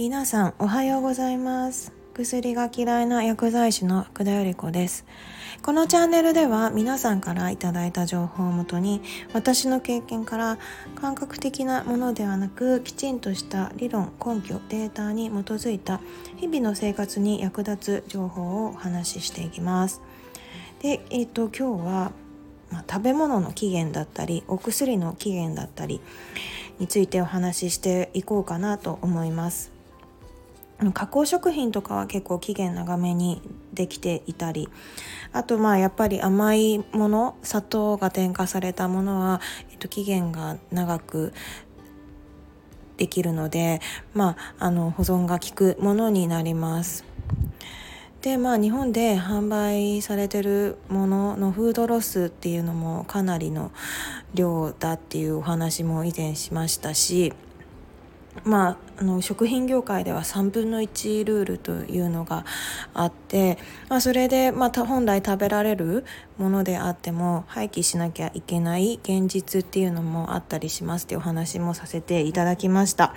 皆さんおはようございます。薬が嫌いな薬剤師の福田由里子です。このチャンネルでは皆さんからいただいた情報をもとに私の経験から感覚的なものではなくきちんとした理論根拠データに基づいた日々の生活に役立つ情報をお話ししていきます。で、えーと、と今日は、まあ、食べ物の起源だったりお薬の起源だったりについてお話ししていこうかなと思います。加工食品とかは結構期限長めにできていたりあとまあやっぱり甘いもの砂糖が添加されたものは、えっと、期限が長くできるので、まあ、あの保存が効くものになります。でまあ日本で販売されてるもののフードロスっていうのもかなりの量だっていうお話も以前しましたしまあ、あの食品業界では3分の1ルールというのがあって、まあ、それで、まあ、本来食べられるものであっても廃棄しなきゃいけない現実っていうのもあったりしますってお話もさせていただきました。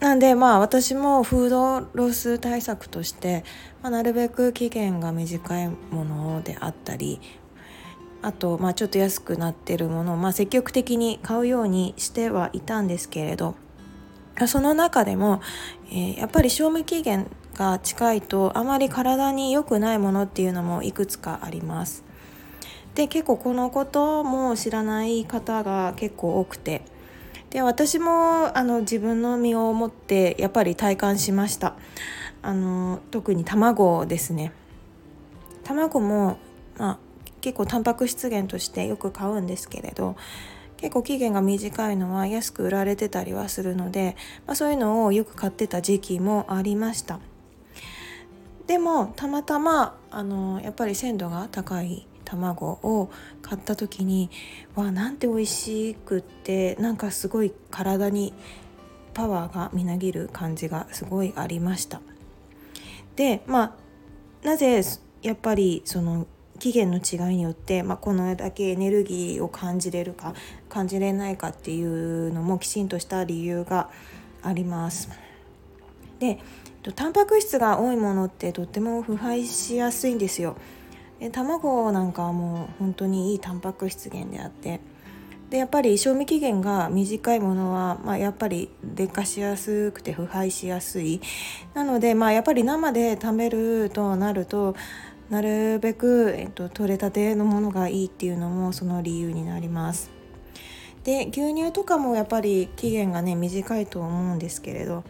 なんでまあ私もフードロス対策として、まあ、なるべく期限が短いものであったりあと、まあ、ちょっと安くなってるものを、まあ、積極的に買うようにしてはいたんですけれどその中でも、えー、やっぱり賞味期限が近いとあまり体に良くないものっていうのもいくつかあります。で結構このことも知らない方が結構多くて。で私もあの自分の身をもってやっぱり体感しました。あの特に卵ですね。卵も、まあ、結構タンパク質源としてよく買うんですけれど結構期限が短いのは安く売られてたりはするので、まあ、そういうのをよく買ってた時期もありました。でもたまたまあのやっぱり鮮度が高い卵を買った時にわなんて美味しくってなんかすごい体にパワーがみなぎる感じがすごいありました。でまあなぜやっぱりその期限の違いによって、まあ、このだけエネルギーを感じれるか感じれないかっていうのもきちんとした理由があります。でタンパク質が多いものってとっても腐敗しやすいんですよ。で卵なんかはもう本当にいいタンパク質源であってでやっぱり賞味期限が短いものは、まあ、やっぱり劣化しやすくて腐敗しやすいなので、まあ、やっぱり生で食べるとなるとなるべく、えっと、取れたてのものがいいっていうのもその理由になります。で牛乳とかもやっぱり期限がね短いと思うんですけれど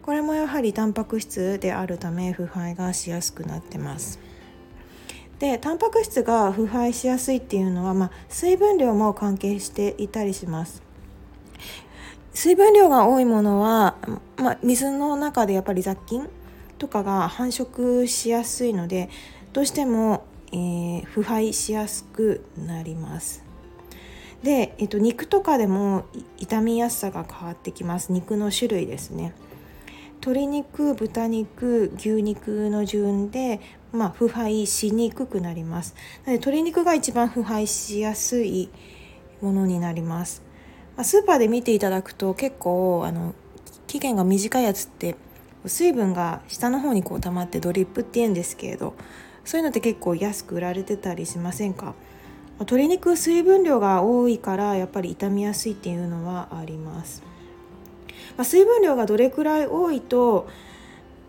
これもやはりタンパク質であるため腐敗がしやすくなってます。でタンパク質が腐敗しやすいっていうのは、まあ、水分量も関係していたりします。水分量が多いものは、まあ、水の中でやっぱり雑菌とかが繁殖しやすいのでどうしても、えー、腐敗しやすくなります。で、えっと、肉とかでも傷みやすさが変わってきます。肉の種類ですね。鶏肉豚肉牛肉の順で、まあ、腐敗しにくくなります。なので鶏肉が一番腐敗しやすいものになります、まあ、スーパーで見ていただくと結構あの期限が短いやつって水分が下の方にこう溜まってドリップって言うんですけれどそういうのって結構安く売られてたりしませんか？鶏肉水分量が多いからやっぱり傷みやすいっていうのはあります、まあ、水分量がどれくらい多いと、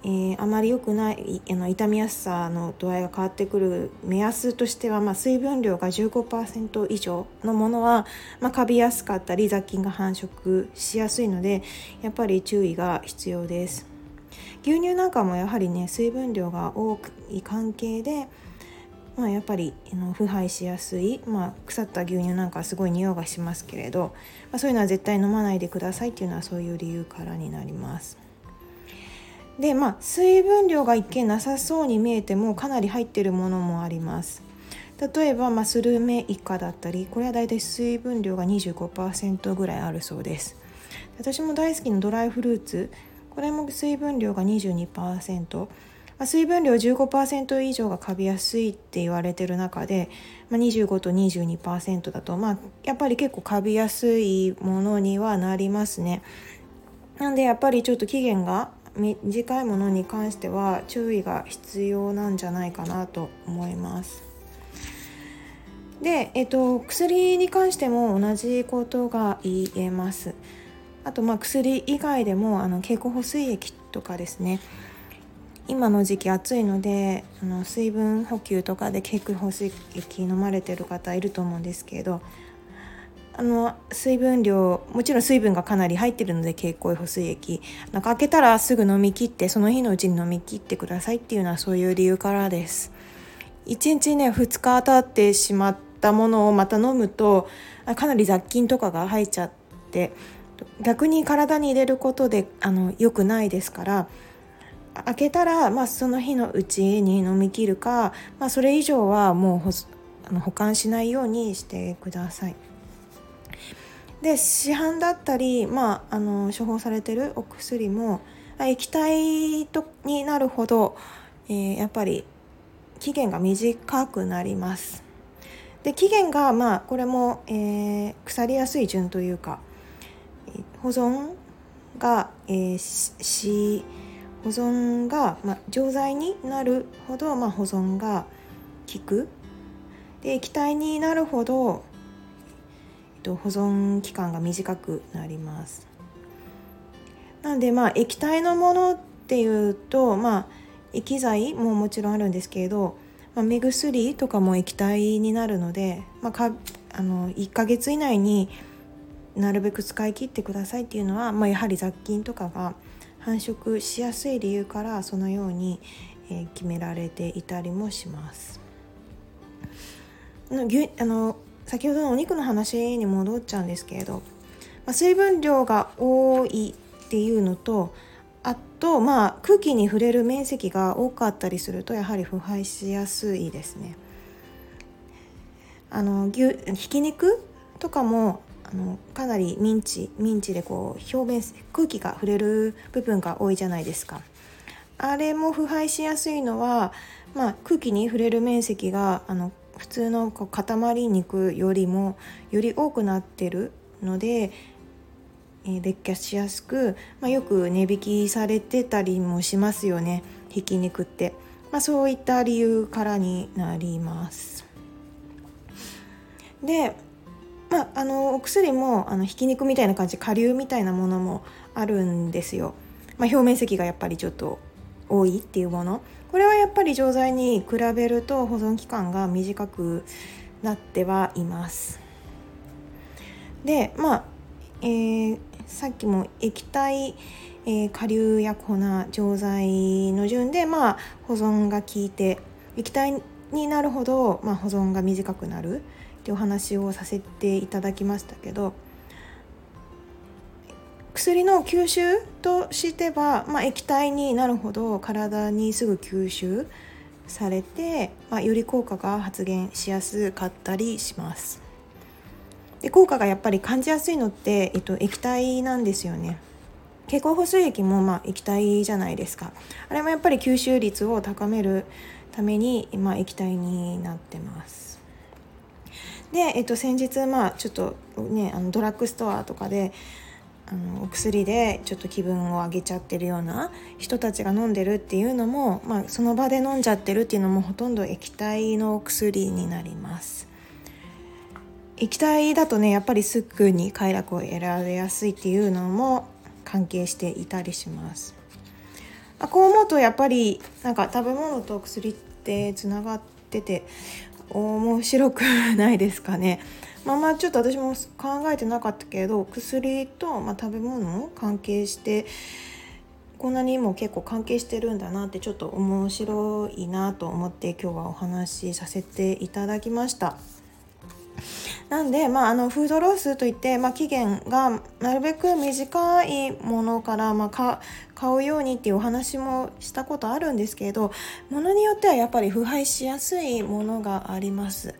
えー、あまり良くないあの傷みやすさの度合いが変わってくる目安としては、まあ、水分量が15%以上のものは、まあ、カビやすかったり雑菌が繁殖しやすいのでやっぱり注意が必要です。牛乳なんかもやはりね水分量が多い関係で、まあ、やっぱり腐敗しやすい、まあ、腐った牛乳なんかすごい匂いがしますけれど、まあ、そういうのは絶対飲まないでくださいっていうのはそういう理由からになります。でまあ水分量が一見なさそうに見えてもかなり入ってるものもあります。例えば、まあ、スルメイカだったりこれはだいたい水分量が25%ぐらいあるそうです私も大好きなドライフルーツこれも水分量が22%、水分量15%以上がカビやすいって言われてる中で、まあ、25と22%だと、まあ、やっぱり結構カビやすいものにはなりますね。なんでやっぱりちょっと期限が短いものに関しては注意が必要なんじゃないかなと思います。で、えっと、薬に関しても同じことが言えます。あとまあ薬以外でもあの経口補水液とかですね。今の時期暑いのであの水分補給とかで経口補水液飲まれてる方いると思うんですけどあの水分量もちろん水分がかなり入ってるので経口補水液。なんか開けたらすぐ飲み切ってその日のうちに飲み切ってくださいっていうのはそういう理由からです。1日ね2日経ってしまったものをまた飲むとかなり雑菌とかが入っちゃって逆に体に入れることであの良くないですから開けたら、まあ、その日のうちに飲み切るか、まあ、それ以上はもうあの保管しないようにしてください。で市販だったり、まあ、あの処方されてるお薬も液体とになるほど、えー、やっぱり期限が短くなります。で期限がまあこれも、えー、腐りやすい順というか保存が、えー、し保存が、まあ、錠剤になるほど、まあ、保存が効くで液体になるほどえっと、保存期間が短くなります。なのでまあ液体のものっていうとまあ液剤ももちろんあるんですけれど、まあ、目薬とかも液体になるので、まあ、かあの1ヶ月以内になるべく使い切ってくださいっていうのは、まあ、やはり雑菌とかが繁殖しやすい理由からそのように、え、決められていたりもします。あの先ほどのお肉の話に戻っちゃうんですけれど、まあ、水分量が多いっていうのとあとまあ空気に触れる面積が多かったりするとやはり腐敗しやすいですね。あの牛ひき肉とかもあのかなりミンチミンチでこう表面空気が触れる部分が多いじゃないですか。あれも腐敗しやすいのは、まあ、空気に触れる面積があの普通のこう塊肉よりもより多くなってるので、えー、劣化しやすく、まあ、よく値引きされてたりもしますよねひき肉って、まあ、そういった理由からになります。でまあ、あのお薬もあのひき肉みたいな感じ顆粒みたいなものもあるんですよ。まあ、表面積がやっぱりちょっと多いっていうものこれはやっぱり錠剤に比べると保存期間が短くなってはいます。でまあ、えー、さっきも液体、えー、顆粒や粉錠剤の順で、まあ、保存が効いて液体になるほど、まあ、保存が短くなるってお話をさせていただきましたけど薬の吸収としては、まあ、液体になるほど体にすぐ吸収されて、まあ、より効果が発現しやすかったりします。で効果がやっぱり感じやすいのって、えっと、液体なんですよね。経口補水液もまあ液体じゃないですか。あれもやっぱり吸収率を高めるために、まあ、液体になってます。で、えっと、先日まあちょっとねあのドラッグストアとかであのお薬でちょっと気分を上げちゃってるような人たちが飲んでるっていうのも、まあ、その場で飲んじゃってるっていうのもほとんど液体のお薬になります。液体だとねやっぱりすぐに快楽を得られやすいっていうのも関係していたりします。あこう思うとやっぱりなんか食べ物と薬ってつながってて面白くないですかねまあまあちょっと私も考えてなかったけど薬と、まあ、食べ物関係してこんなにも結構関係してるんだなってちょっと面白いなと思って今日はお話しさせていただきました。なんで、まあ、あのフードロスといって、まあ、期限がなるべく短いものから、まあ、買うようにっていうお話もしたことあるんですけれどものによってはやっぱり腐敗しやすいものがあります。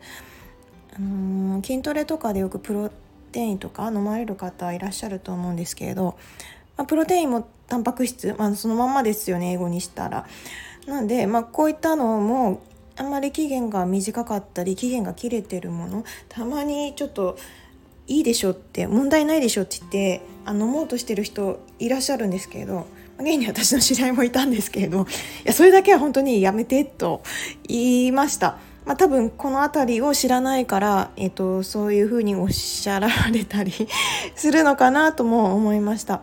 あのー、筋トレとかでよくプロテインとか飲まれる方いらっしゃると思うんですけれど、まあ、プロテインもタンパク質、まあ、そのまんまですよね英語にしたら。なんで、まあ、こういったのもあんまり期限が短かったり期限が切れてるものたまにちょっといいでしょって問題ないでしょって言ってあ飲もうとしてる人いらっしゃるんですけれど現に私の知り合いもいたんですけれどいやそれだけは本当にやめてと言いました。まあ、多分この辺りを知らないから、えーと、そういうふうにおっしゃられたり するのかなとも思いました。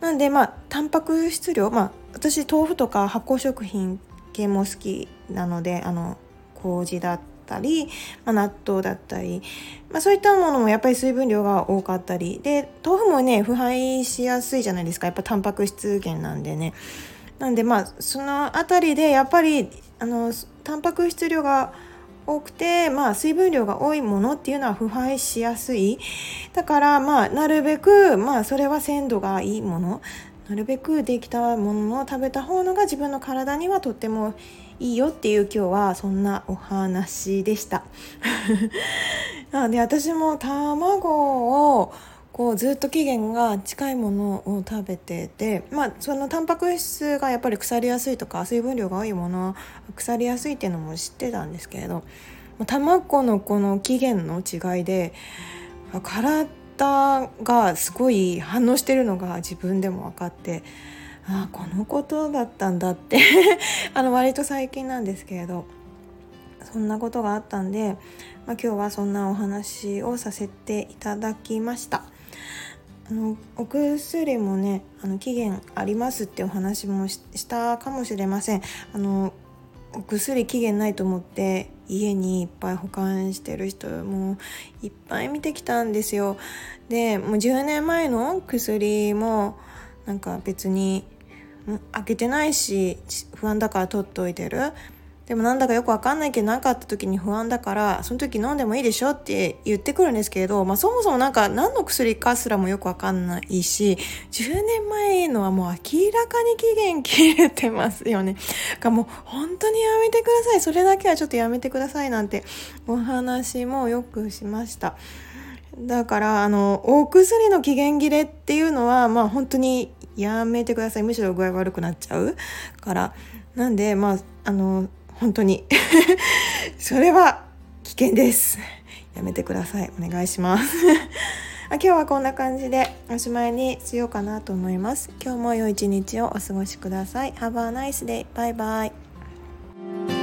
なんでまあタンパク質量、まあ、私豆腐とか発酵食品系も好きなのであの麹だったり、まあ、納豆だったり、まあ、そういったものもやっぱり水分量が多かったり。で豆腐もね腐敗しやすいじゃないですか。やっぱタンパク質源なんでね。なんでまあその辺りでやっぱりあのタンパク質量が多くて、まあ、水分量が多いものっていうのは腐敗しやすい。だからまあなるべくまあそれは鮮度がいいもの。なるべくできたものを食べた方のが自分の体にはとってもいいよっていう今日はそんなお話でした。なので私も卵をこうずっと期限が近いものを食べててまあそのタンパク質がやっぱり腐りやすいとか水分量が多いもの腐りやすいっていうのも知ってたんですけれど卵のこの期限の違いで体がすごい反応してるのが自分でも分かってああこのことだったんだって あの割と最近なんですけれどそんなことがあったんで、まあ、今日はそんなお話をさせていただきました。あのお薬もねあの期限ありますってお話もしたかもしれませんあのお薬期限ないと思って家にいっぱい保管してる人もいっぱい見てきたんですよ。でもう10年前の薬もなんか別に開けてないし不安だから取っといてる。でもなんだかよくわかんないけど何かあった時に不安だからその時飲んでもいいでしょって言ってくるんですけれど、まあ、そもそもなんか何の薬かすらもよくわかんないし10年前のはもう明らかに期限切れてますよね。かもう本当にやめてくださいそれだけはちょっとやめてくださいなんてお話もよくしました。だからあのお薬の期限切れっていうのはまあ本当にやめてくださいむしろ具合悪くなっちゃうからなんでまああの本当に。それは危険です。やめてください。お願いします。今日はこんな感じでおしまいにしようかなと思います。今日も良い一日をお過ごしください。Have a nice day バイバイ。